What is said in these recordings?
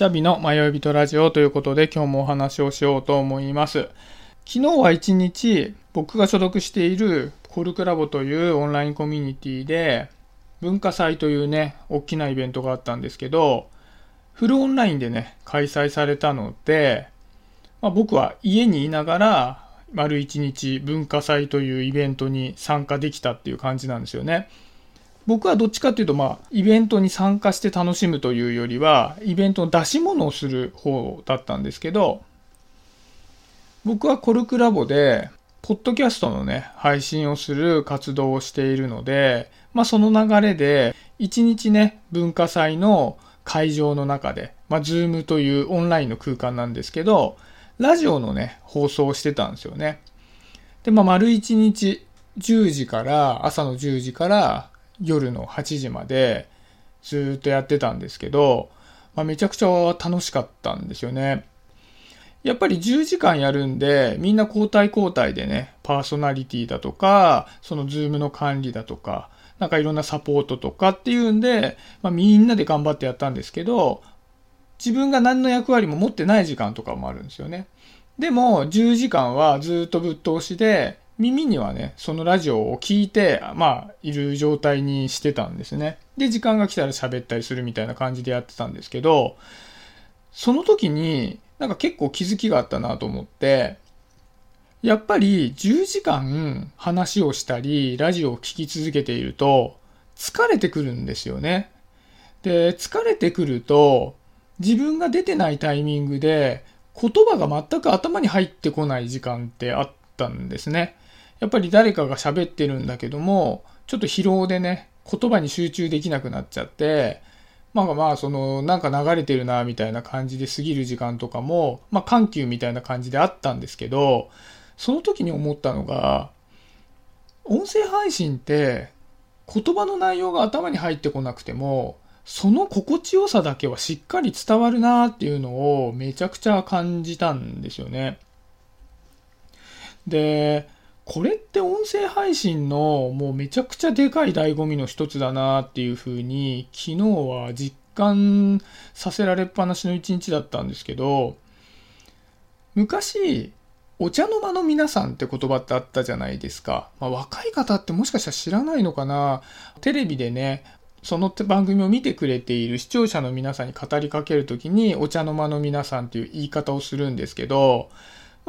シャビの迷い人ラジオということで今日もお話をしようと思います。昨日は一日僕が所属しているコルクラボというオンラインコミュニティで文化祭というね、大きなイベントがあったんですけど、フルオンラインでね、開催されたので、まあ、僕は家にいながら丸一日文化祭というイベントに参加できたっていう感じなんですよね。僕はどっちかっていうと、まあ、イベントに参加して楽しむというよりは、イベントの出し物をする方だったんですけど、僕はコルクラボで、ポッドキャストのね、配信をする活動をしているので、まあその流れで、一日ね、文化祭の会場の中で、まあズームというオンラインの空間なんですけど、ラジオのね、放送をしてたんですよね。で、まあ丸一日、10時から、朝の10時から夜の8時までずっとやってたんですけど、まあ、めちゃくちゃ楽しかったんですよね。やっぱり10時間やるんで、みんな交代交代でね、パーソナリティだとか、そのズームの管理だとか、なんかいろんなサポートとかっていうんで、まあ、みんなで頑張ってやったんですけど、自分が何の役割も持ってない時間とかもあるんですよね。でも、10時間はずっとぶっ通しで、耳にはね、そのラジオを聞いて、まあ、いる状態にしてたんですね。で、時間が来たら喋ったりするみたいな感じでやってたんですけど、その時になんか結構気づきがあったなと思って、やっぱり10時間話をしたり、ラジオを聴き続けていると、疲れてくるんですよね。で、疲れてくると、自分が出てないタイミングで、言葉が全く頭に入ってこない時間ってあったんですね。やっぱり誰かが喋ってるんだけども、ちょっと疲労でね、言葉に集中できなくなっちゃって、まあまあ、その、なんか流れてるな、みたいな感じで過ぎる時間とかも、まあ緩急みたいな感じであったんですけど、その時に思ったのが、音声配信って言葉の内容が頭に入ってこなくても、その心地よさだけはしっかり伝わるなっていうのをめちゃくちゃ感じたんですよね。で、これって音声配信のもうめちゃくちゃでかい醍醐味の一つだなっていうふうに昨日は実感させられっぱなしの一日だったんですけど昔お茶の間の皆さんって言葉ってあったじゃないですか。まあ、若い方ってもしかしたら知らないのかなテレビでね、その番組を見てくれている視聴者の皆さんに語りかけるときにお茶の間の皆さんっていう言い方をするんですけど、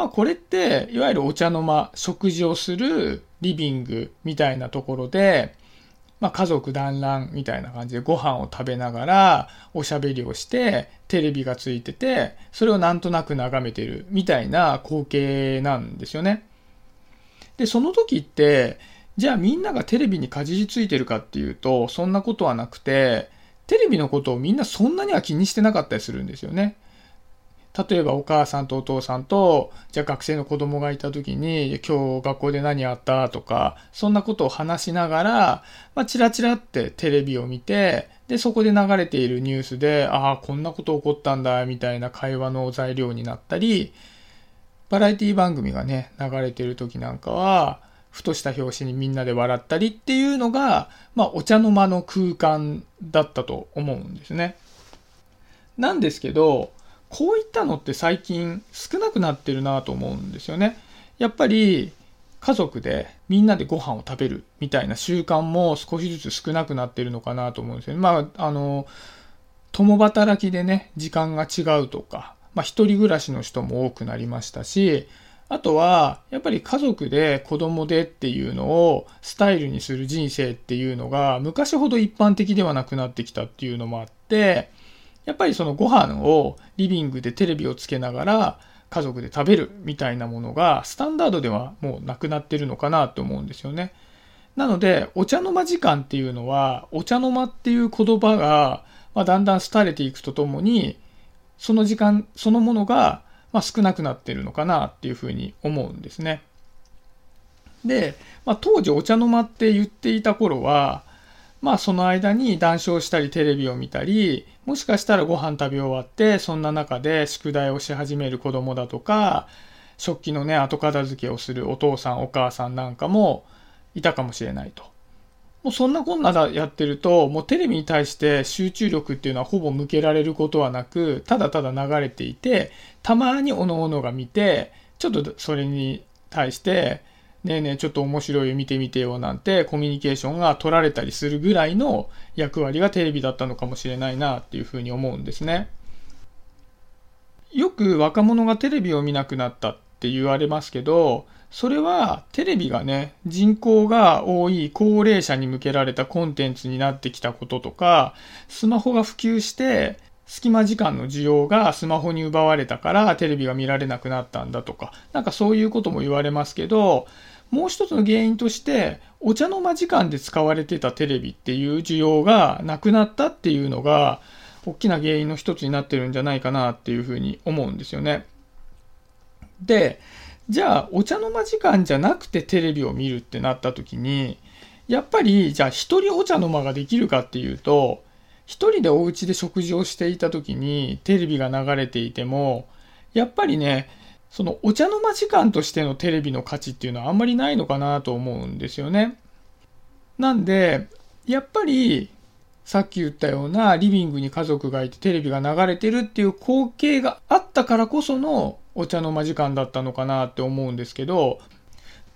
まあこれって、いわゆるお茶の間、食事をするリビングみたいなところで、まあ家族団らんみたいな感じでご飯を食べながらおしゃべりをしてテレビがついてて、それをなんとなく眺めてるみたいな光景なんですよね。で、その時って、じゃあみんながテレビにかじりついてるかっていうと、そんなことはなくて、テレビのことをみんなそんなには気にしてなかったりするんですよね。例えばお母さんとお父さんと、じゃあ学生の子供がいた時に、今日学校で何あったとか、そんなことを話しながら、まあ、チラチラってテレビを見て、で、そこで流れているニュースで、ああ、こんなこと起こったんだ、みたいな会話の材料になったり、バラエティ番組がね、流れてる時なんかは、ふとした表紙にみんなで笑ったりっていうのが、まあ、お茶の間の空間だったと思うんですね。なんですけど、こういったのって最近少なくなってるなと思うんですよね。やっぱり家族でみんなでご飯を食べるみたいな習慣も少しずつ少なくなってるのかなと思うんですよね。まあ、あの、共働きでね、時間が違うとか、まあ一人暮らしの人も多くなりましたし、あとは、やっぱり家族で子供でっていうのをスタイルにする人生っていうのが昔ほど一般的ではなくなってきたっていうのもあって、やっぱりそのご飯をリビングでテレビをつけながら家族で食べるみたいなものがスタンダードではもうなくなってるのかなと思うんですよね。なので、お茶の間時間っていうのは、お茶の間っていう言葉が、まあ、だんだん廃れていくとともに、その時間そのものが、まあ、少なくなってるのかなっていうふうに思うんですね。で、まあ、当時お茶の間って言っていた頃は、まあその間に談笑したりテレビを見たり、もしかしたらご飯食べ終わって、そんな中で宿題をし始める子供だとか、食器のね、後片付けをするお父さんお母さんなんかもいたかもしれないと。もうそんなこんなやってると、もうテレビに対して集中力っていうのはほぼ向けられることはなく、ただただ流れていて、たまにおのおのが見て、ちょっとそれに対して、ねえねえちょっと面白い見てみてよなんてコミュニケーションが取られたりするぐらいの役割がテレビだったのかもしれないなっていうふうに思うんですね。よく若者がテレビを見なくなったって言われますけど、それはテレビがね、人口が多い高齢者に向けられたコンテンツになってきたこととか、スマホが普及して隙間時間の需要がスマホに奪われたからテレビが見られなくなったんだとか、なんかそういうことも言われますけど、もう一つの原因として、お茶の間時間で使われてたテレビっていう需要がなくなったっていうのが、大きな原因の一つになってるんじゃないかなっていうふうに思うんですよね。で、じゃあお茶の間時間じゃなくてテレビを見るってなった時に、やっぱりじゃあ一人お茶の間ができるかっていうと、一人でお家で食事をしていた時にテレビが流れていても、やっぱりね、そのお茶の間時間としてのテレビの価値っていうのはあんまりないのかなと思うんですよね。なんで、やっぱりさっき言ったようなリビングに家族がいてテレビが流れてるっていう光景があったからこそのお茶の間時間だったのかなって思うんですけど、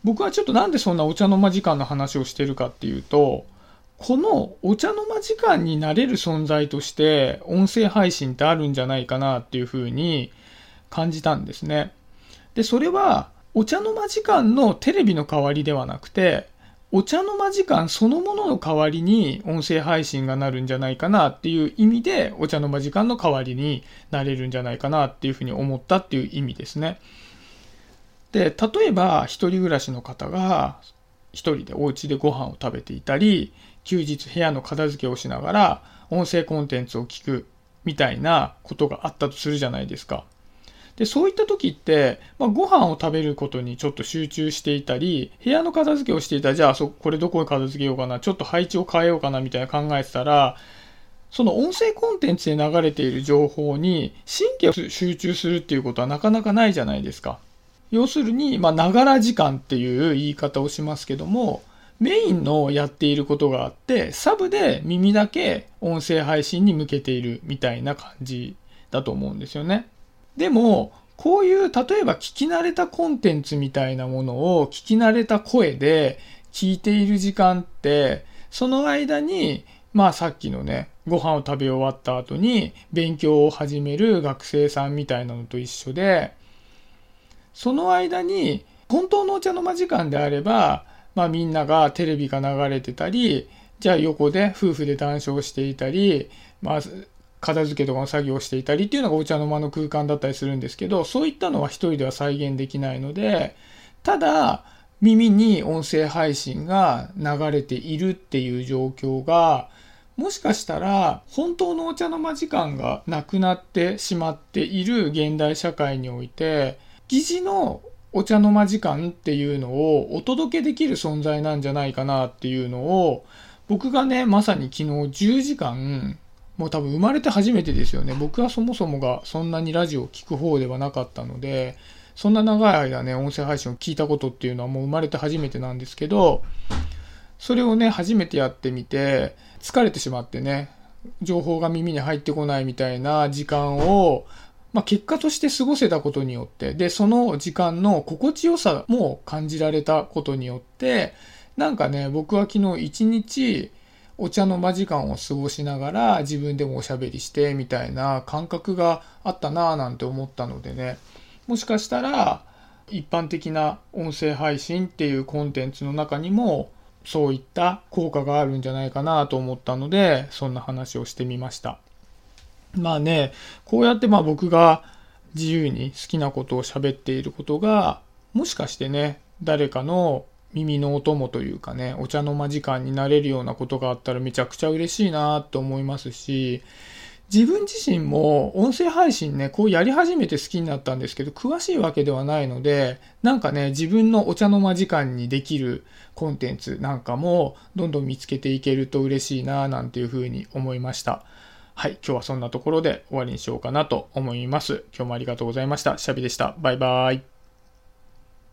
僕はちょっとなんでそんなお茶の間時間の話をしてるかっていうと、このお茶の間時間になれる存在として音声配信ってあるんじゃないかなっていうふうに感じたんですね。で、それは、お茶の間時間のテレビの代わりではなくて、お茶の間時間そのものの代わりに音声配信がなるんじゃないかなっていう意味で、お茶の間時間の代わりになれるんじゃないかなっていうふうに思ったっていう意味ですね。で、例えば一人暮らしの方が一人でお家でご飯を食べていたり、休日部屋の片付けをしながら音声コンテンツを聞くみたいなことがあったとするじゃないですか。で、そういった時って、まあ、ご飯を食べることにちょっと集中していたり、部屋の片付けをしていたら、じゃあそ、これどこに片付けようかな、ちょっと配置を変えようかなみたいな考えてたら、その音声コンテンツで流れている情報に神経を集中するっていうことはなかなかないじゃないですか。要するに、まあながら時間っていう言い方をしますけども、メインのやっていることがあって、サブで耳だけ音声配信に向けているみたいな感じだと思うんですよね。でも、こういう、例えば聞き慣れたコンテンツみたいなものを聞き慣れた声で聞いている時間って、その間に、まあさっきのね、ご飯を食べ終わった後に勉強を始める学生さんみたいなのと一緒で、その間に、本当のお茶の間時間であれば、まあみんながテレビが流れてたり、じゃあ横で夫婦で談笑していたり、まあ片付けとかの作業をしていたりっていうのがお茶の間の空間だったりするんですけど、そういったのは一人では再現できないので、ただ、耳に音声配信が流れているっていう状況が、もしかしたら本当のお茶の間時間がなくなってしまっている現代社会において、疑似のお茶の間時間っていうのをお届けできる存在なんじゃないかなっていうのを、僕がね、まさに昨日10時間もう多分生まれて初めてですよね。僕はそもそもがそんなにラジオを聞く方ではなかったので、そんな長い間ね、音声配信を聞いたことっていうのはもう生まれて初めてなんですけど、それをね、初めてやってみて、疲れてしまってね、情報が耳に入ってこないみたいな時間を、まあ、結果として過ごせたことによって、で、その時間の心地よさも感じられたことによって、なんかね、僕は昨日一日、お茶の間時間を過ごしながら自分でもおしゃべりしてみたいな感覚があったなぁなんて思ったのでね。もしかしたら一般的な音声配信っていうコンテンツの中にもそういった効果があるんじゃないかなと思ったのでそんな話をしてみました。まあねこうやってまあ僕が自由に好きなことを喋っていることがもしかしてね誰かの耳のお供というかね、お茶の間時間になれるようなことがあったらめちゃくちゃ嬉しいなと思いますし、自分自身も音声配信ね、こうやり始めて好きになったんですけど、詳しいわけではないので、なんかね、自分のお茶の間時間にできるコンテンツなんかもどんどん見つけていけると嬉しいななんていうふうに思いました。はい、今日はそんなところで終わりにしようかなと思います。今日もありがとうございました。シャビでした。バイバーイ。